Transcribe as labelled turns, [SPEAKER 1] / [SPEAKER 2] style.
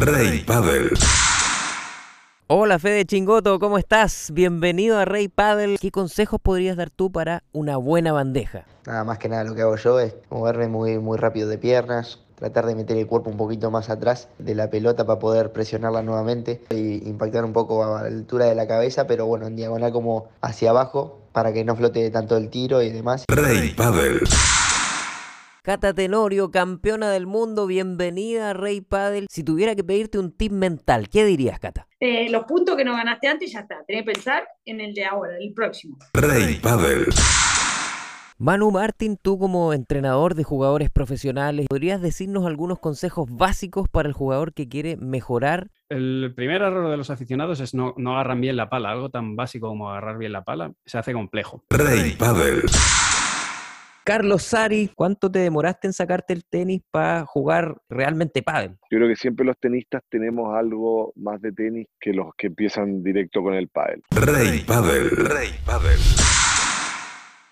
[SPEAKER 1] Rey Paddle.
[SPEAKER 2] Hola Fede Chingoto, ¿cómo estás? Bienvenido a Rey Paddle. ¿Qué consejos podrías dar tú para una buena bandeja?
[SPEAKER 3] Nada más que nada lo que hago yo es moverme muy, muy rápido de piernas, tratar de meter el cuerpo un poquito más atrás de la pelota para poder presionarla nuevamente y impactar un poco a la altura de la cabeza, pero bueno, en diagonal como hacia abajo para que no flote tanto el tiro y demás.
[SPEAKER 1] Rey Paddle.
[SPEAKER 2] Cata Tenorio, campeona del mundo, bienvenida a Rey Paddle. Si tuviera que pedirte un tip mental, ¿qué dirías, Cata?
[SPEAKER 4] Eh, los puntos que no ganaste antes ya está. Tenés que pensar en el de ahora, el próximo.
[SPEAKER 1] Rey Paddle.
[SPEAKER 2] Manu Martín, tú como entrenador de jugadores profesionales, ¿podrías decirnos algunos consejos básicos para el jugador que quiere mejorar?
[SPEAKER 5] El primer error de los aficionados es no, no agarran bien la pala. Algo tan básico como agarrar bien la pala se hace complejo.
[SPEAKER 1] Rey Paddle.
[SPEAKER 2] Carlos Sari, ¿cuánto te demoraste en sacarte el tenis para jugar realmente pádel?
[SPEAKER 6] Yo creo que siempre los tenistas tenemos algo más de tenis que los que empiezan directo con el pádel.
[SPEAKER 1] Rey Paddle. Rey Paddle.